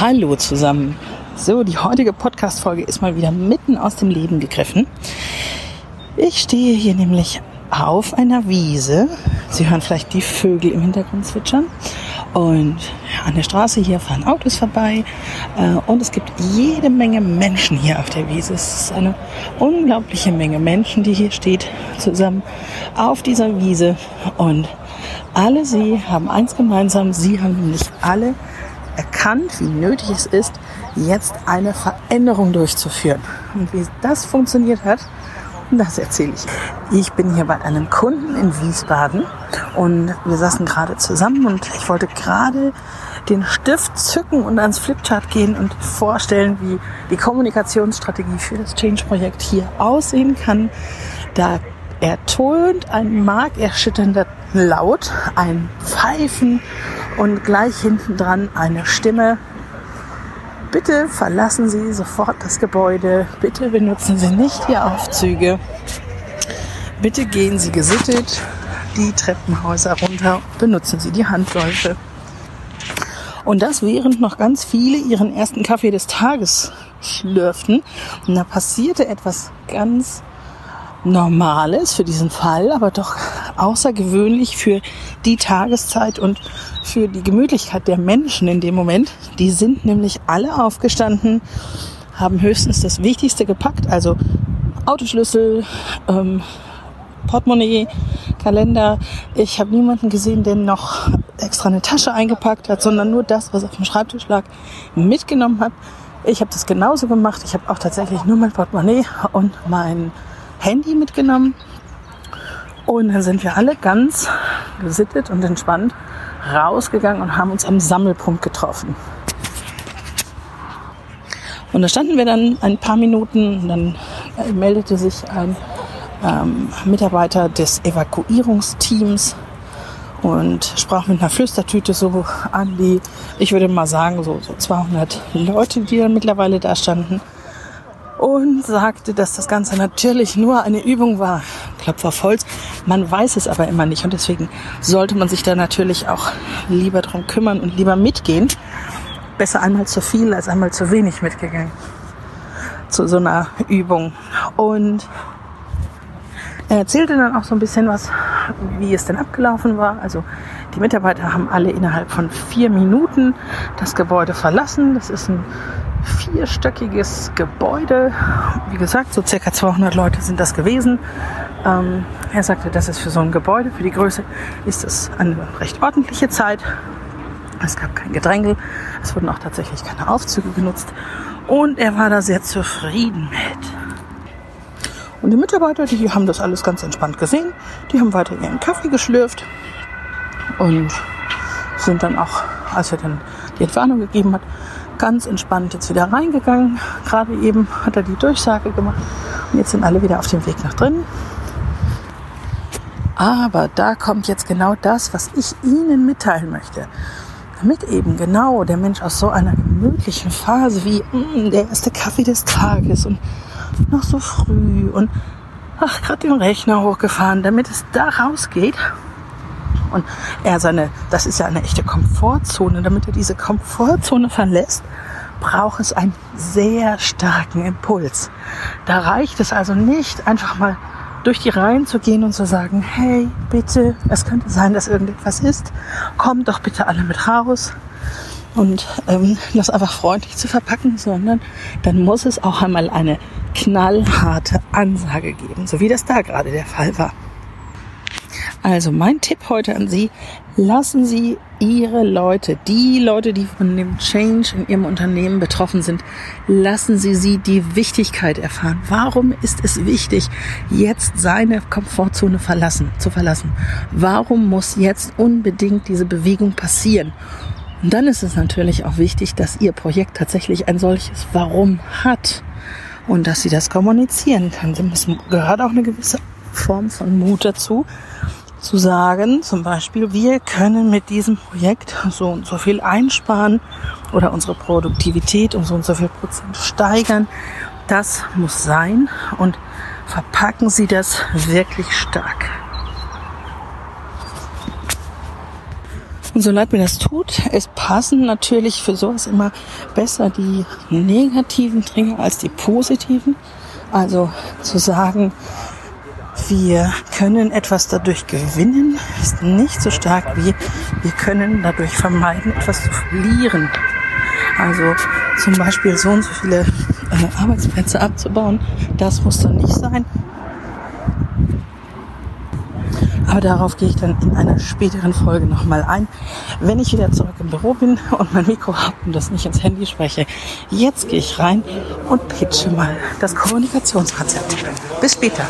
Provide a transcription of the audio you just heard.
Hallo zusammen. So, die heutige Podcast-Folge ist mal wieder mitten aus dem Leben gegriffen. Ich stehe hier nämlich auf einer Wiese. Sie hören vielleicht die Vögel im Hintergrund zwitschern. Und an der Straße hier fahren Autos vorbei. Äh, und es gibt jede Menge Menschen hier auf der Wiese. Es ist eine unglaubliche Menge Menschen, die hier steht, zusammen auf dieser Wiese. Und alle sie haben eins gemeinsam. Sie haben nämlich alle erkannt, wie nötig es ist, jetzt eine Veränderung durchzuführen. Und wie das funktioniert hat, das erzähle ich. Ich bin hier bei einem Kunden in Wiesbaden und wir saßen gerade zusammen und ich wollte gerade den Stift zücken und ans Flipchart gehen und vorstellen, wie die Kommunikationsstrategie für das Change-Projekt hier aussehen kann. Da ertönt ein markerschütternder Laut, ein Pfeifen und gleich hinten dran eine Stimme. Bitte verlassen Sie sofort das Gebäude. Bitte benutzen Sie nicht die Aufzüge. Bitte gehen Sie gesittet die Treppenhäuser runter. Benutzen Sie die Handläufe. Und das während noch ganz viele ihren ersten Kaffee des Tages schlürften. Und da passierte etwas ganz Normales für diesen Fall, aber doch außergewöhnlich für die Tageszeit und für die Gemütlichkeit der Menschen in dem Moment. Die sind nämlich alle aufgestanden, haben höchstens das Wichtigste gepackt, also Autoschlüssel, ähm, Portemonnaie, Kalender. Ich habe niemanden gesehen, der noch extra eine Tasche eingepackt hat, sondern nur das, was auf dem Schreibtisch lag, mitgenommen hat. Ich habe das genauso gemacht. Ich habe auch tatsächlich nur mein Portemonnaie und mein Handy mitgenommen. Und dann sind wir alle ganz gesittet und entspannt rausgegangen und haben uns am Sammelpunkt getroffen. Und da standen wir dann ein paar Minuten und dann äh, meldete sich ein ähm, Mitarbeiter des Evakuierungsteams und sprach mit einer Flüstertüte so an die, ich würde mal sagen, so, so 200 Leute, die dann mittlerweile da standen und sagte, dass das Ganze natürlich nur eine Übung war. Klopf auf Holz. Man weiß es aber immer nicht und deswegen sollte man sich da natürlich auch lieber drum kümmern und lieber mitgehen. Besser einmal zu viel als einmal zu wenig mitgegangen zu so einer Übung. Und er erzählte dann auch so ein bisschen was, wie es denn abgelaufen war. Also die Mitarbeiter haben alle innerhalb von vier Minuten das Gebäude verlassen. Das ist ein vierstöckiges Gebäude. Wie gesagt, so circa 200 Leute sind das gewesen. Ähm, er sagte, das ist für so ein Gebäude, für die Größe, ist es eine recht ordentliche Zeit. Es gab kein Gedrängel. Es wurden auch tatsächlich keine Aufzüge genutzt. Und er war da sehr zufrieden mit. Und die Mitarbeiter, die haben das alles ganz entspannt gesehen. Die haben weiter ihren Kaffee geschlürft und sind dann auch, als er dann die Entwarnung gegeben hat, ganz entspannt jetzt wieder reingegangen. Gerade eben hat er die Durchsage gemacht und jetzt sind alle wieder auf dem Weg nach drinnen. Aber da kommt jetzt genau das, was ich Ihnen mitteilen möchte. Damit eben genau der Mensch aus so einer gemütlichen Phase wie mh, mm, der erste Kaffee des Tages und noch so früh und ach, gerade den Rechner hochgefahren, damit es da rausgeht und er seine, das ist ja eine echte Komfortzone, damit er diese Komfortzone verlässt, braucht es einen sehr starken Impuls. Da reicht es also nicht, einfach mal durch die Reihen zu gehen und zu sagen, hey, bitte, es könnte sein, dass irgendetwas ist, kommt doch bitte alle mit raus und ähm, das einfach freundlich zu verpacken, sondern dann muss es auch einmal eine knallharte Ansage geben, so wie das da gerade der Fall war. Also mein Tipp heute an Sie, lassen Sie Ihre Leute, die Leute, die von dem Change in Ihrem Unternehmen betroffen sind, lassen Sie sie die Wichtigkeit erfahren. Warum ist es wichtig, jetzt seine Komfortzone verlassen, zu verlassen? Warum muss jetzt unbedingt diese Bewegung passieren? Und dann ist es natürlich auch wichtig, dass Ihr Projekt tatsächlich ein solches Warum hat und dass Sie das kommunizieren können. Es gehört auch eine gewisse Form von Mut dazu, zu sagen, zum Beispiel, wir können mit diesem Projekt so und so viel einsparen oder unsere Produktivität um so und so viel Prozent steigern. Das muss sein und verpacken Sie das wirklich stark. Und so leid mir das tut, es passen natürlich für sowas immer besser die negativen Trigger als die positiven. Also zu sagen, wir können etwas dadurch gewinnen, ist nicht so stark wie wir können dadurch vermeiden, etwas zu verlieren. Also zum Beispiel so und so viele äh, Arbeitsplätze abzubauen, das muss dann nicht sein. Aber darauf gehe ich dann in einer späteren Folge nochmal ein, wenn ich wieder zurück im Büro bin und mein Mikro habe und das nicht ins Handy spreche. Jetzt gehe ich rein und pitche mal das Kommunikationskonzept. Bis später.